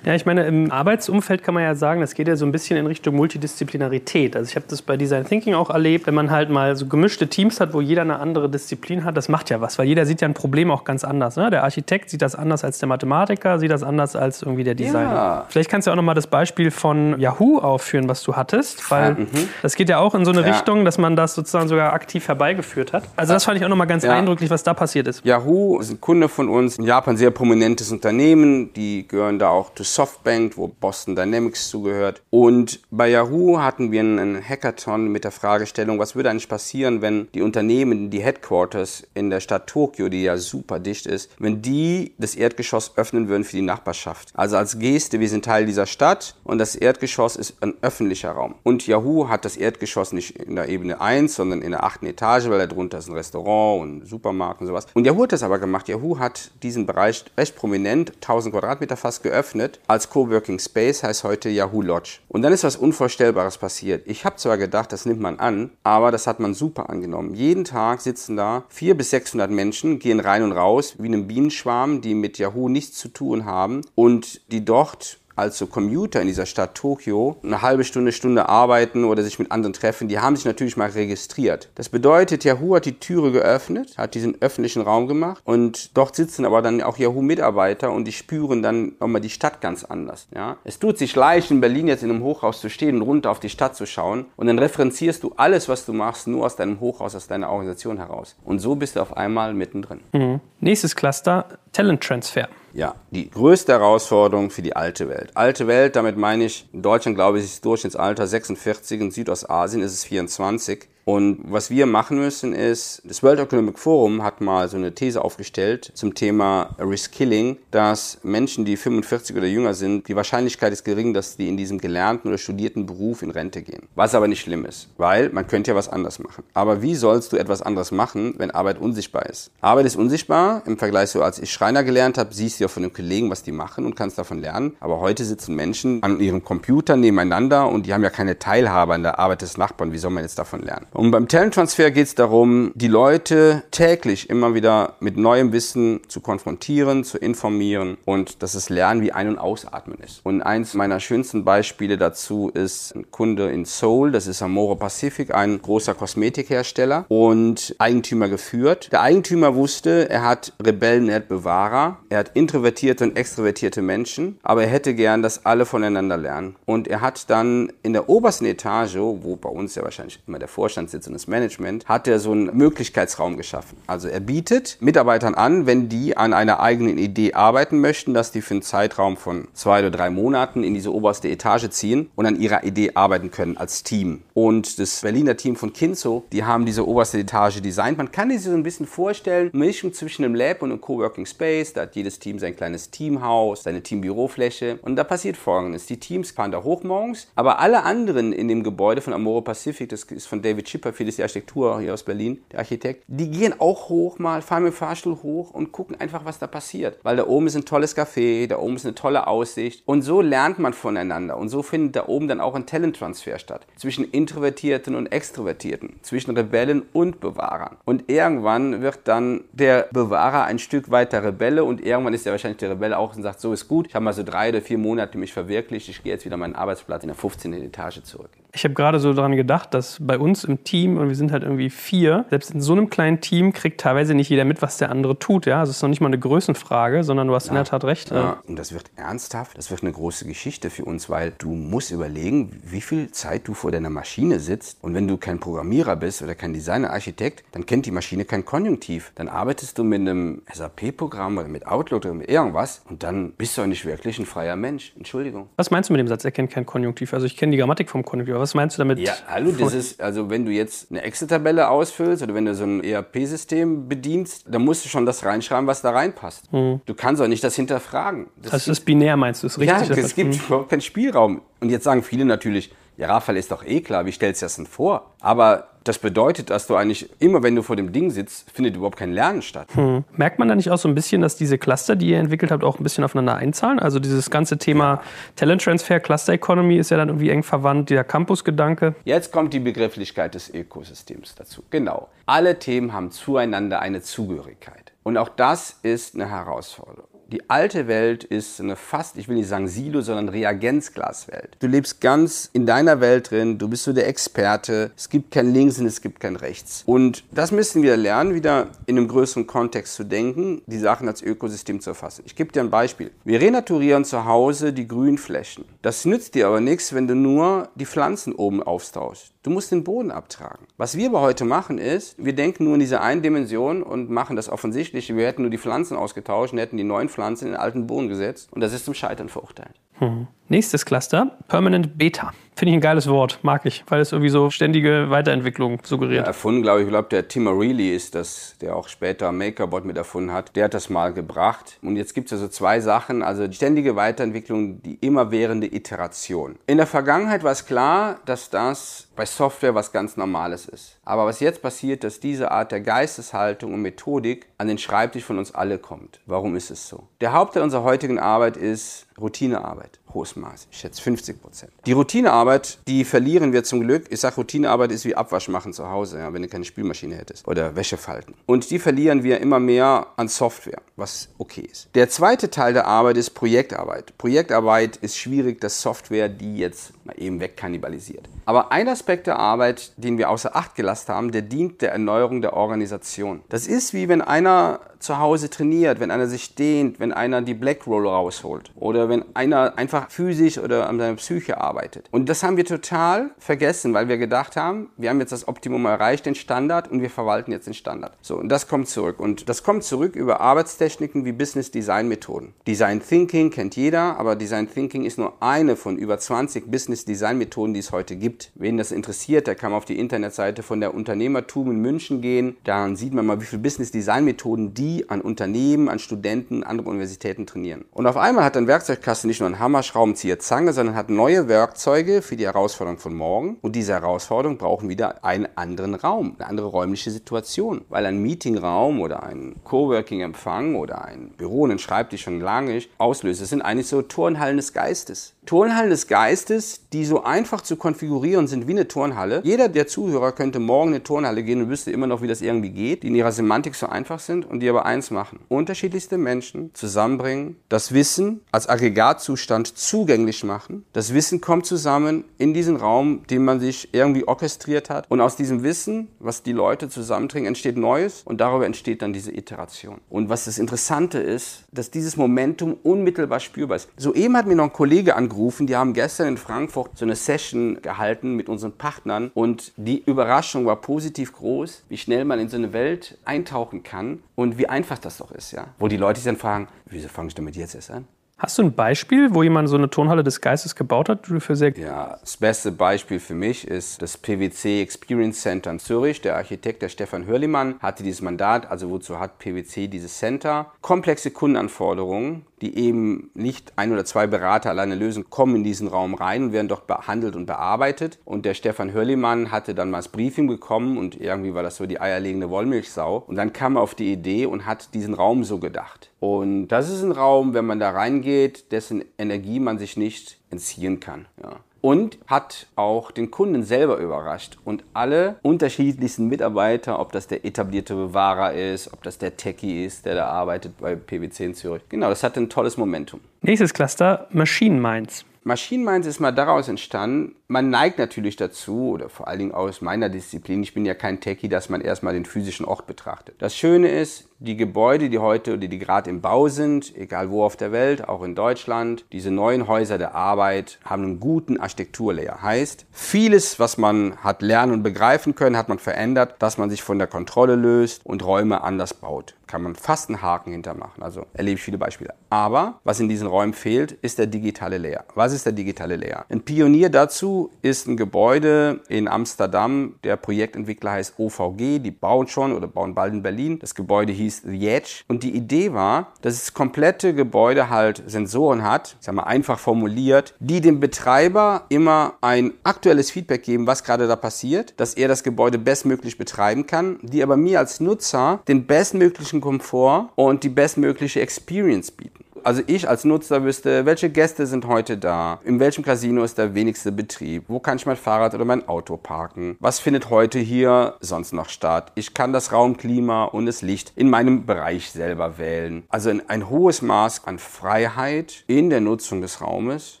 Ja, ich meine, im Arbeitsumfeld kann man ja sagen, das geht ja so ein bisschen in Richtung Multidisziplinarität. Also ich habe das bei Design Thinking auch erlebt, wenn man halt mal so gemischte Teams hat, wo jeder eine andere Disziplin hat, das macht ja was, weil jeder sieht ja ein Problem auch ganz anders. Ne? Der Architekt sieht das anders als der Mathematiker, sieht das anders als irgendwie der Designer. Ja. Vielleicht kannst du auch nochmal das Beispiel von Yahoo aufführen, was du hattest, weil ja, mhm. das geht ja auch in so eine ja. Richtung, dass man das sozusagen sogar aktiv herbeigeführt hat. Also das fand ich auch nochmal ganz eindrücklich, was da passiert ist. Yahoo ist ein Kunde von uns, in Japan sehr prominentes Unternehmen, die gehören da auch zu Softbank, wo Boston Dynamics zugehört. Und bei Yahoo hatten wir einen Hackathon mit der Fragestellung, was würde eigentlich passieren, wenn die Unternehmen, die Headquarters in der Stadt Tokio, die ja super dicht ist, wenn die das Erdgeschoss öffnen würden für die Nachbarschaft. Also als Geste, wir sind Teil dieser Stadt und das Erdgeschoss ist ein öffentlicher Raum. Und Yahoo hat das Erdgeschoss nicht in der Ebene 1, sondern in der achten Etage, weil darunter ist ein Restaurant und ein Supermarkt und sowas. Und Yahoo hat das aber gemacht. Yahoo hat diesen Bereich recht prominent, 1000 Quadratmeter fast geöffnet, als Coworking Space, heißt heute Yahoo Lodge. Und dann ist was Unvorstellbares passiert. Ich habe zwar gedacht, das nimmt man an, aber das hat man super angenommen. Jeden Tag sitzen da 400 bis 600 Menschen, gehen rein und raus wie einem Bienenschwarm, die mit Yahoo nichts zu tun haben und die dort also Commuter in dieser Stadt Tokio eine halbe Stunde, Stunde arbeiten oder sich mit anderen treffen, die haben sich natürlich mal registriert. Das bedeutet, Yahoo hat die Türe geöffnet, hat diesen öffentlichen Raum gemacht und dort sitzen aber dann auch Yahoo-Mitarbeiter und die spüren dann auch mal die Stadt ganz anders. Ja? Es tut sich leicht, in Berlin jetzt in einem Hochhaus zu stehen und runter auf die Stadt zu schauen und dann referenzierst du alles, was du machst, nur aus deinem Hochhaus, aus deiner Organisation heraus. Und so bist du auf einmal mittendrin. Mhm. Nächstes Cluster, Talent Transfer. Ja, die größte Herausforderung für die alte Welt. Alte Welt, damit meine ich, in Deutschland glaube ich, ist das Durchschnittsalter 46, in Südostasien ist es 24. Und was wir machen müssen ist, das World Economic Forum hat mal so eine These aufgestellt zum Thema Reskilling, dass Menschen, die 45 oder jünger sind, die Wahrscheinlichkeit ist gering, dass die in diesem gelernten oder studierten Beruf in Rente gehen. Was aber nicht schlimm ist, weil man könnte ja was anderes machen. Aber wie sollst du etwas anderes machen, wenn Arbeit unsichtbar ist? Arbeit ist unsichtbar im Vergleich so, als ich Schreiner gelernt habe, siehst du ja von den Kollegen, was die machen und kannst davon lernen. Aber heute sitzen Menschen an ihrem Computer nebeneinander und die haben ja keine Teilhabe an der Arbeit des Nachbarn. Wie soll man jetzt davon lernen? Und beim Talenttransfer geht es darum, die Leute täglich immer wieder mit neuem Wissen zu konfrontieren, zu informieren und dass es Lernen wie Ein- und Ausatmen ist. Und eins meiner schönsten Beispiele dazu ist ein Kunde in Seoul, das ist Amore Pacific, ein großer Kosmetikhersteller und Eigentümer geführt. Der Eigentümer wusste, er hat Rebellen, er hat Bewahrer, er hat introvertierte und extrovertierte Menschen, aber er hätte gern, dass alle voneinander lernen. Und er hat dann in der obersten Etage, wo bei uns ja wahrscheinlich immer der Vorstand sitzt und das Management, hat er so einen Möglichkeitsraum geschaffen. Also er bietet Mitarbeitern an, wenn die an einer eigenen Idee arbeiten möchten, dass die für einen Zeitraum von zwei oder drei Monaten in diese oberste Etage ziehen und an ihrer Idee arbeiten können als Team. Und das Berliner Team von Kinzo, die haben diese oberste Etage designt. Man kann sich so ein bisschen vorstellen, Mischung zwischen einem Lab und einem Coworking Space. Da hat jedes Team sein kleines Teamhaus, seine Teambürofläche. Und da passiert Folgendes. Die Teams fahren da hoch morgens, aber alle anderen in dem Gebäude von Amore Pacific, das ist von David Chipper, für die Architektur hier aus Berlin, der Architekt, die gehen auch hoch mal, fahren mit dem Fahrstuhl hoch und gucken einfach, was da passiert. Weil da oben ist ein tolles Café, da oben ist eine tolle Aussicht. Und so lernt man voneinander. Und so findet da oben dann auch ein Talenttransfer statt. Zwischen Introvertierten und Extrovertierten. Zwischen Rebellen und Bewahrern. Und irgendwann wird dann der Bewahrer ein Stück weiter Rebelle und irgendwann ist ja wahrscheinlich der Rebelle auch und sagt, so ist gut, ich habe mal so drei oder vier Monate mich verwirklicht, ich gehe jetzt wieder meinen Arbeitsplatz in der 15. Etage zurück. Ich habe gerade so daran gedacht, dass bei uns im Team, und wir sind halt irgendwie vier, selbst in so einem kleinen Team kriegt teilweise nicht jeder mit, was der andere tut. Ja? Also es ist noch nicht mal eine Größenfrage, sondern du hast ja. in der Tat recht. Ja. Und das wird ernsthaft, das wird eine große Geschichte für uns, weil du musst überlegen, wie viel Zeit du vor deiner Maschine sitzt. Und wenn du kein Programmierer bist oder kein Designer, Architekt, dann kennt die Maschine kein Konjunktiv. Dann arbeitest du mit einem SAP-Programm oder mit Outlook oder mit irgendwas und dann bist du auch nicht wirklich ein freier Mensch. Entschuldigung. Was meinst du mit dem Satz, er kennt kein Konjunktiv? Also ich kenne die Grammatik vom Konjunktiv. Was meinst du damit? Ja, hallo, das ist, also wenn du jetzt eine Excel-Tabelle ausfüllst oder wenn du so ein ERP-System bedienst, dann musst du schon das reinschreiben, was da reinpasst. Mhm. Du kannst auch nicht das hinterfragen. Das, das ist binär, meinst du? Ist richtig? Ja, es gibt mhm. überhaupt keinen Spielraum. Und jetzt sagen viele natürlich, ja, Raphael ist doch eh klar, wie stellst du das denn vor? Aber das bedeutet, dass du eigentlich immer, wenn du vor dem Ding sitzt, findet überhaupt kein Lernen statt. Hm. Merkt man da nicht auch so ein bisschen, dass diese Cluster, die ihr entwickelt habt, auch ein bisschen aufeinander einzahlen? Also dieses ganze Thema. Talent Transfer, Cluster Economy ist ja dann irgendwie eng verwandt, dieser Campus-Gedanke. Jetzt kommt die Begrifflichkeit des Ökosystems dazu. Genau. Alle Themen haben zueinander eine Zugehörigkeit. Und auch das ist eine Herausforderung. Die alte Welt ist eine fast, ich will nicht sagen Silo, sondern Reagenzglaswelt. Du lebst ganz in deiner Welt drin, du bist so der Experte. Es gibt kein Links und es gibt kein Rechts. Und das müssen wir lernen, wieder in einem größeren Kontext zu denken, die Sachen als Ökosystem zu erfassen. Ich gebe dir ein Beispiel. Wir renaturieren zu Hause die Grünflächen. Das nützt dir aber nichts, wenn du nur die Pflanzen oben aufstauschst. Du musst den Boden abtragen. Was wir aber heute machen ist, wir denken nur in dieser einen Dimension und machen das Offensichtliche. Wir hätten nur die Pflanzen ausgetauscht und hätten die neuen Pflanzen Pflanze in den alten Boden gesetzt und das ist zum Scheitern verurteilt. Hm. Nächstes Cluster, Permanent Beta. Finde ich ein geiles Wort, mag ich, weil es irgendwie so ständige Weiterentwicklung suggeriert. Ja, erfunden, glaube ich, glaube, der Tim O'Reilly ist das, der auch später MakerBot mit erfunden hat. Der hat das mal gebracht. Und jetzt gibt es also zwei Sachen. Also die ständige Weiterentwicklung, die immerwährende Iteration. In der Vergangenheit war es klar, dass das bei Software was ganz Normales ist. Aber was jetzt passiert, dass diese Art der Geisteshaltung und Methodik an den Schreibtisch von uns alle kommt. Warum ist es so? Der Hauptteil unserer heutigen Arbeit ist Routinearbeit. Hohes Maß. Ich schätze 50 Prozent. Die Routinearbeit, die verlieren wir zum Glück. Ich sage, Routinearbeit ist wie Abwasch machen zu Hause, ja, wenn du keine Spülmaschine hättest. Oder Wäsche falten. Und die verlieren wir immer mehr an Software, was okay ist. Der zweite Teil der Arbeit ist Projektarbeit. Projektarbeit ist schwierig, dass Software die jetzt mal eben wegkannibalisiert. Aber ein Aspekt der Arbeit, den wir außer Acht gelassen haben, der dient der Erneuerung der Organisation. Das ist wie wenn einer zu Hause trainiert, wenn einer sich dehnt, wenn einer die Black Roll rausholt oder wenn einer einfach physisch oder an seiner Psyche arbeitet. Und das haben wir total vergessen, weil wir gedacht haben, wir haben jetzt das Optimum erreicht, den Standard und wir verwalten jetzt den Standard. So, und das kommt zurück. Und das kommt zurück über Arbeitstechniken wie Business Design Methoden. Design Thinking kennt jeder, aber Design Thinking ist nur eine von über 20 Business Design Methoden, die es heute gibt. Wen das interessiert, der kann auf die Internetseite von der Unternehmertum in München gehen. Dann sieht man mal, wie viele Business Design Methoden die an Unternehmen, an Studenten, andere Universitäten trainieren. Und auf einmal hat ein Werkzeugkasten nicht nur einen Hammer, Schraubenzieher, Zange, sondern hat neue Werkzeuge für die Herausforderung von morgen. Und diese Herausforderung brauchen wieder einen anderen Raum, eine andere räumliche Situation. Weil ein Meetingraum oder ein Coworking-Empfang oder ein Büro, ein Schreibtisch schon lange auslöst, das sind eigentlich so Turnhallen des Geistes. Turnhallen des Geistes, die so einfach zu konfigurieren sind wie eine Turnhalle. Jeder der Zuhörer könnte morgen in eine Turnhalle gehen und wüsste immer noch, wie das irgendwie geht, die in ihrer Semantik so einfach sind und die aber eins machen. Unterschiedlichste Menschen zusammenbringen, das Wissen als Aggregatzustand zugänglich machen. Das Wissen kommt zusammen in diesen Raum, den man sich irgendwie orchestriert hat. Und aus diesem Wissen, was die Leute zusammenbringen, entsteht Neues und darüber entsteht dann diese Iteration. Und was das Interessante ist, dass dieses Momentum unmittelbar spürbar ist. Soeben hat mir noch ein Kollege angerufen, angerufen. Die haben gestern in Frankfurt so eine Session gehalten mit unseren Partnern und die Überraschung war positiv groß, wie schnell man in so eine Welt eintauchen kann und wie einfach das doch ist, ja. Wo die Leute sich dann fragen, wieso fange ich damit jetzt erst an? Hast du ein Beispiel, wo jemand so eine Turnhalle des Geistes gebaut hat? Du für sehr ja, das beste Beispiel für mich ist das PwC Experience Center in Zürich. Der Architekt, der Stefan Hörlimann, hatte dieses Mandat. Also wozu hat PwC dieses Center? Komplexe Kundenanforderungen, die eben nicht ein oder zwei Berater alleine lösen, kommen in diesen Raum rein und werden dort behandelt und bearbeitet. Und der Stefan Hörlimann hatte dann mal das Briefing bekommen und irgendwie war das so die eierlegende Wollmilchsau. Und dann kam er auf die Idee und hat diesen Raum so gedacht. Und das ist ein Raum, wenn man da reingeht, dessen Energie man sich nicht entziehen kann. Ja und hat auch den Kunden selber überrascht. Und alle unterschiedlichsten Mitarbeiter, ob das der etablierte Bewahrer ist, ob das der Techie ist, der da arbeitet bei PwC in Zürich. Genau, das hatte ein tolles Momentum. Nächstes Cluster, Machine Minds. Machine Minds ist mal daraus entstanden, man neigt natürlich dazu, oder vor allen Dingen aus meiner Disziplin, ich bin ja kein Techie, dass man erstmal den physischen Ort betrachtet. Das Schöne ist, die Gebäude, die heute oder die gerade im Bau sind, egal wo auf der Welt, auch in Deutschland, diese neuen Häuser der Arbeit haben einen guten Architekturlayer. Heißt, vieles, was man hat lernen und begreifen können, hat man verändert, dass man sich von der Kontrolle löst und Räume anders baut. Kann man fast einen Haken hintermachen. Also erlebe ich viele Beispiele. Aber was in diesen Räumen fehlt, ist der digitale Layer. Was ist der digitale Layer? Ein Pionier dazu ist ein Gebäude in Amsterdam. Der Projektentwickler heißt OVG. Die bauen schon oder bauen bald in Berlin. Das Gebäude hieß The Edge. Und die Idee war, dass das komplette Gebäude halt Sensoren hat, ich sag mal einfach formuliert, die dem Betreiber immer ein aktuelles Feedback geben, was gerade da passiert, dass er das Gebäude bestmöglich betreiben kann, die aber mir als Nutzer den bestmöglichen Komfort und die bestmögliche Experience bieten also ich als Nutzer wüsste, welche Gäste sind heute da, in welchem Casino ist der wenigste Betrieb, wo kann ich mein Fahrrad oder mein Auto parken, was findet heute hier sonst noch statt. Ich kann das Raumklima und das Licht in meinem Bereich selber wählen. Also ein, hohes Maß an Freiheit in der Nutzung des Raumes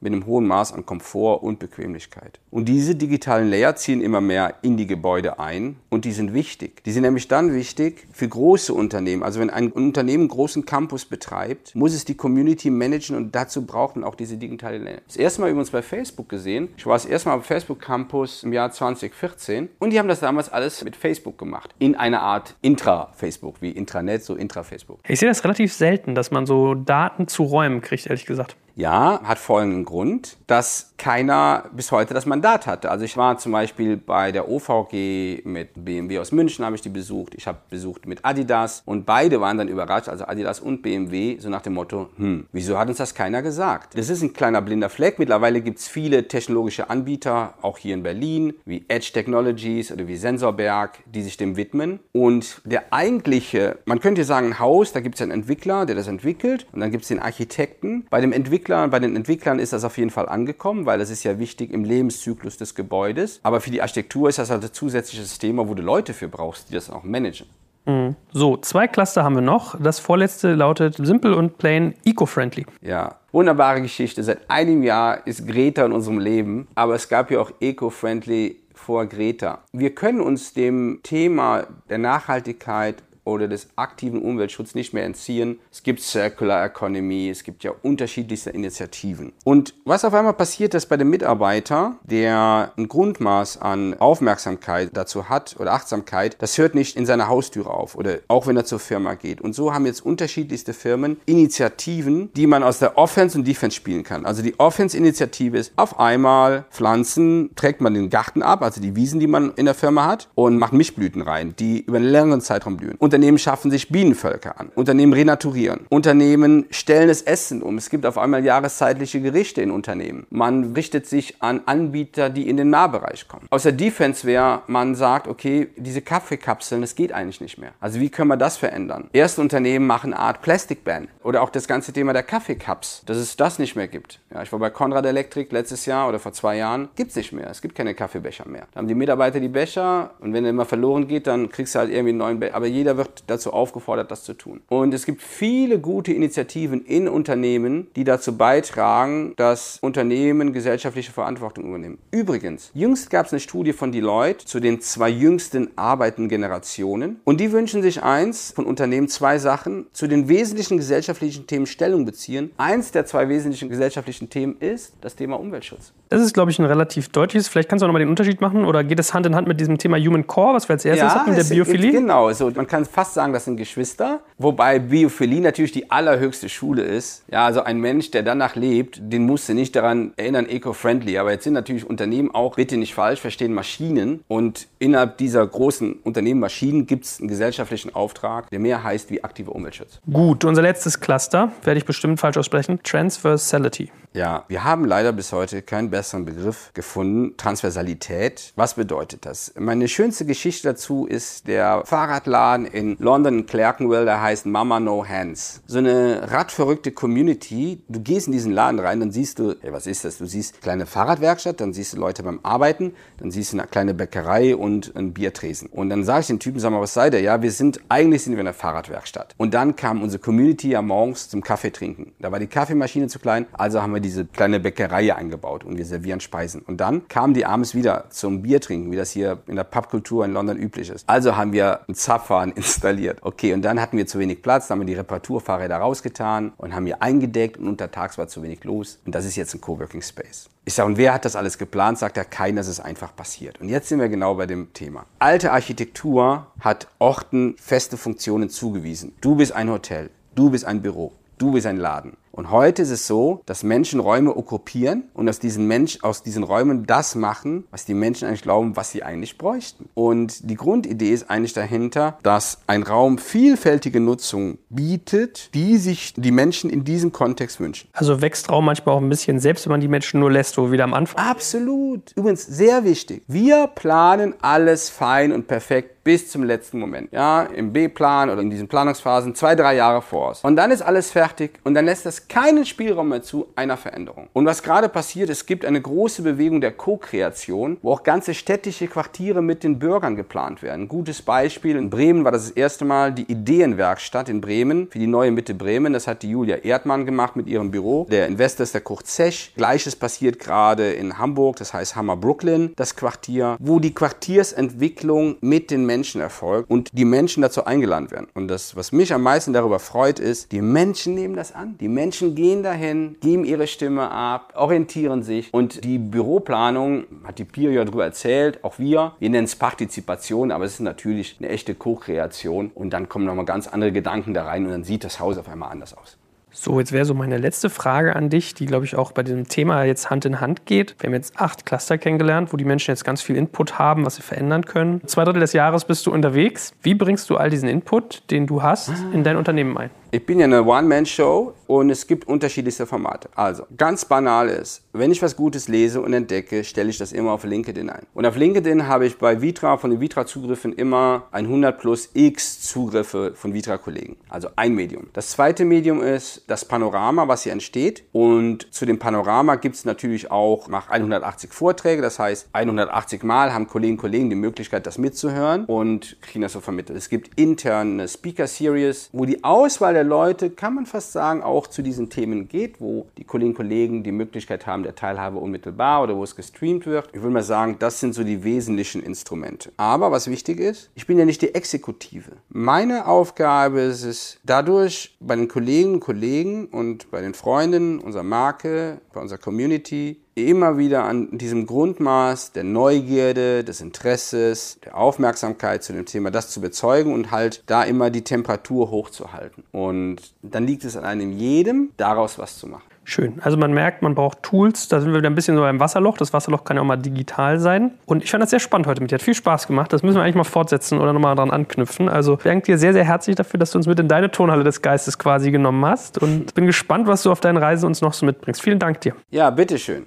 mit einem hohen Maß an Komfort und Bequemlichkeit. Und diese digitalen Layer ziehen immer mehr in die Gebäude ein und die sind wichtig. Die sind nämlich dann wichtig für große Unternehmen. Also wenn ein Unternehmen einen großen Campus betreibt, muss es die Community managen und dazu braucht man auch diese digitale Lane. Das erste Mal übrigens bei Facebook gesehen. Ich war das erste Mal am Facebook Campus im Jahr 2014 und die haben das damals alles mit Facebook gemacht. In einer Art Intra-Facebook, wie Intranet, so Intra-Facebook. Ich sehe das relativ selten, dass man so Daten zu Räumen kriegt, ehrlich gesagt. Ja, hat folgenden Grund, dass keiner bis heute das Mandat hatte. Also ich war zum Beispiel bei der OVG mit BMW aus München, habe ich die besucht. Ich habe besucht mit Adidas und beide waren dann überrascht, also Adidas und BMW, so nach dem Motto, hm, wieso hat uns das keiner gesagt? Das ist ein kleiner blinder Fleck. Mittlerweile gibt es viele technologische Anbieter, auch hier in Berlin, wie Edge Technologies oder wie Sensorberg, die sich dem widmen. Und der eigentliche, man könnte sagen, ein Haus, da gibt es einen Entwickler, der das entwickelt und dann gibt es den Architekten. Bei dem Entwickler Entwicklern, bei den Entwicklern ist das auf jeden Fall angekommen, weil das ist ja wichtig im Lebenszyklus des Gebäudes. Aber für die Architektur ist das halt ein zusätzliches Thema, wo du Leute für brauchst, die das auch managen. Mhm. So, zwei Cluster haben wir noch. Das vorletzte lautet Simple und Plain Eco-Friendly. Ja, wunderbare Geschichte. Seit einem Jahr ist Greta in unserem Leben, aber es gab ja auch Eco-Friendly vor Greta. Wir können uns dem Thema der Nachhaltigkeit oder des aktiven Umweltschutzes nicht mehr entziehen. Es gibt Circular Economy, es gibt ja unterschiedlichste Initiativen. Und was auf einmal passiert ist bei dem Mitarbeiter, der ein Grundmaß an Aufmerksamkeit dazu hat oder Achtsamkeit, das hört nicht in seiner Haustür auf oder auch wenn er zur Firma geht. Und so haben jetzt unterschiedlichste Firmen Initiativen, die man aus der Offense und Defense spielen kann. Also die Offense-Initiative ist auf einmal Pflanzen, trägt man den Garten ab, also die Wiesen, die man in der Firma hat und macht Mischblüten rein, die über einen längeren Zeitraum blühen. Und Unternehmen schaffen sich Bienenvölker an. Unternehmen renaturieren. Unternehmen stellen das Essen um. Es gibt auf einmal jahreszeitliche Gerichte in Unternehmen. Man richtet sich an Anbieter, die in den Nahbereich kommen. Aus der Defense wäre, man sagt, okay, diese Kaffeekapseln, das geht eigentlich nicht mehr. Also wie können wir das verändern? Erste Unternehmen machen eine Art Plastic Ban. Oder auch das ganze Thema der Kaffeecups, dass es das nicht mehr gibt. Ja, ich war bei Conrad Electric letztes Jahr oder vor zwei Jahren. Gibt es nicht mehr. Es gibt keine Kaffeebecher mehr. Da haben die Mitarbeiter die Becher und wenn der immer verloren geht, dann kriegst du halt irgendwie einen neuen Becher. Aber jeder wird wird dazu aufgefordert, das zu tun. Und es gibt viele gute Initiativen in Unternehmen, die dazu beitragen, dass Unternehmen gesellschaftliche Verantwortung übernehmen. Übrigens, jüngst gab es eine Studie von Deloitte zu den zwei jüngsten arbeitenden Generationen und die wünschen sich eins von Unternehmen, zwei Sachen, zu den wesentlichen gesellschaftlichen Themen Stellung beziehen. Eins der zwei wesentlichen gesellschaftlichen Themen ist das Thema Umweltschutz. Das ist, glaube ich, ein relativ deutliches. Vielleicht kannst du auch nochmal den Unterschied machen oder geht es Hand in Hand mit diesem Thema Human Core, was wir als erstes ja, hatten, der Biophilie? Genau, so, man kann fast sagen, das sind Geschwister, wobei Biophilie natürlich die allerhöchste Schule ist. Ja, also ein Mensch, der danach lebt, den musst du nicht daran erinnern, eco-friendly. Aber jetzt sind natürlich Unternehmen auch, bitte nicht falsch verstehen, Maschinen. Und innerhalb dieser großen Unternehmen Maschinen gibt es einen gesellschaftlichen Auftrag, der mehr heißt wie aktiver Umweltschutz. Gut, unser letztes Cluster, werde ich bestimmt falsch aussprechen, Transversality. Ja, wir haben leider bis heute keinen besseren Begriff gefunden. Transversalität. Was bedeutet das? Meine schönste Geschichte dazu ist der Fahrradladen in London, Clerkenwell, der heißt Mama No Hands. So eine radverrückte Community. Du gehst in diesen Laden rein, dann siehst du, hey, was ist das? Du siehst kleine Fahrradwerkstatt, dann siehst du Leute beim Arbeiten, dann siehst du eine kleine Bäckerei und einen Biertresen. Und dann sage ich den Typen, sag mal, was seid ihr? Ja, wir sind, eigentlich sind wir in der Fahrradwerkstatt. Und dann kam unsere Community ja morgens zum Kaffee trinken. Da war die Kaffeemaschine zu klein, also haben wir diese kleine Bäckerei eingebaut und wir servieren Speisen. Und dann kamen die abends wieder zum Bier trinken, wie das hier in der Pubkultur in London üblich ist. Also haben wir einen Zapfhahn installiert. Okay, und dann hatten wir zu wenig Platz, dann haben wir die Reparaturfahrräder rausgetan und haben hier eingedeckt und untertags war zu wenig los. Und das ist jetzt ein Coworking Space. Ich sage, und wer hat das alles geplant? Sagt er, keiner, das ist einfach passiert. Und jetzt sind wir genau bei dem Thema. Alte Architektur hat Orten feste Funktionen zugewiesen. Du bist ein Hotel, du bist ein Büro, du bist ein Laden. Und heute ist es so, dass Menschen Räume okkupieren und aus diesen, Mensch, aus diesen Räumen das machen, was die Menschen eigentlich glauben, was sie eigentlich bräuchten. Und die Grundidee ist eigentlich dahinter, dass ein Raum vielfältige Nutzung bietet, die sich die Menschen in diesem Kontext wünschen. Also wächst Raum manchmal auch ein bisschen selbst, wenn man die Menschen nur lässt, so wieder am Anfang. Absolut. Übrigens sehr wichtig. Wir planen alles fein und perfekt bis zum letzten Moment. Ja, im B-Plan oder in diesen Planungsphasen zwei, drei Jahre voraus. Und dann ist alles fertig und dann lässt das keinen Spielraum mehr zu einer Veränderung. Und was gerade passiert, es gibt eine große Bewegung der Co-Kreation, wo auch ganze städtische Quartiere mit den Bürgern geplant werden. Ein gutes Beispiel, in Bremen war das das erste Mal die Ideenwerkstatt in Bremen für die neue Mitte Bremen. Das hat die Julia Erdmann gemacht mit ihrem Büro. Der Investor ist der Kurt Zech. Gleiches passiert gerade in Hamburg, das heißt Hammer Brooklyn, das Quartier, wo die Quartiersentwicklung mit den Menschen Menschen und die Menschen dazu eingeladen werden. Und das, was mich am meisten darüber freut, ist, die Menschen nehmen das an. Die Menschen gehen dahin, geben ihre Stimme ab, orientieren sich und die Büroplanung, hat die Pia ja darüber erzählt, auch wir, wir nennen es Partizipation, aber es ist natürlich eine echte Co-Kreation und dann kommen nochmal ganz andere Gedanken da rein und dann sieht das Haus auf einmal anders aus. So, jetzt wäre so meine letzte Frage an dich, die, glaube ich, auch bei diesem Thema jetzt Hand in Hand geht. Wir haben jetzt acht Cluster kennengelernt, wo die Menschen jetzt ganz viel Input haben, was sie verändern können. Zwei Drittel des Jahres bist du unterwegs. Wie bringst du all diesen Input, den du hast, in dein Unternehmen ein? Ich bin ja eine One-Man-Show und es gibt unterschiedlichste Formate. Also, ganz banal ist, wenn ich was Gutes lese und entdecke, stelle ich das immer auf LinkedIn ein. Und auf LinkedIn habe ich bei Vitra, von den Vitra-Zugriffen immer 100 plus X Zugriffe von Vitra-Kollegen. Also ein Medium. Das zweite Medium ist das Panorama, was hier entsteht. Und zu dem Panorama gibt es natürlich auch nach 180 Vorträge. Das heißt, 180 Mal haben Kolleginnen und Kollegen die Möglichkeit, das mitzuhören und kriegen das so vermittelt. Es gibt interne Speaker-Series, wo die Auswahl der Leute, kann man fast sagen, auch zu diesen Themen geht, wo die Kolleginnen und Kollegen die Möglichkeit haben, der Teilhabe unmittelbar oder wo es gestreamt wird. Ich würde mal sagen, das sind so die wesentlichen Instrumente. Aber was wichtig ist, ich bin ja nicht die Exekutive. Meine Aufgabe ist es, dadurch bei den Kolleginnen und Kollegen und bei den Freunden unserer Marke, bei unserer Community, immer wieder an diesem Grundmaß der Neugierde, des Interesses, der Aufmerksamkeit zu dem Thema, das zu bezeugen und halt da immer die Temperatur hochzuhalten. Und dann liegt es an einem jedem, daraus was zu machen. Schön. Also man merkt, man braucht Tools. Da sind wir wieder ein bisschen so beim Wasserloch. Das Wasserloch kann ja auch mal digital sein. Und ich fand das sehr spannend heute mit dir. Hat viel Spaß gemacht. Das müssen wir eigentlich mal fortsetzen oder nochmal dran anknüpfen. Also danke dir sehr, sehr herzlich dafür, dass du uns mit in deine Tonhalle des Geistes quasi genommen hast. Und bin gespannt, was du auf deinen Reisen uns noch so mitbringst. Vielen Dank dir. Ja, bitteschön.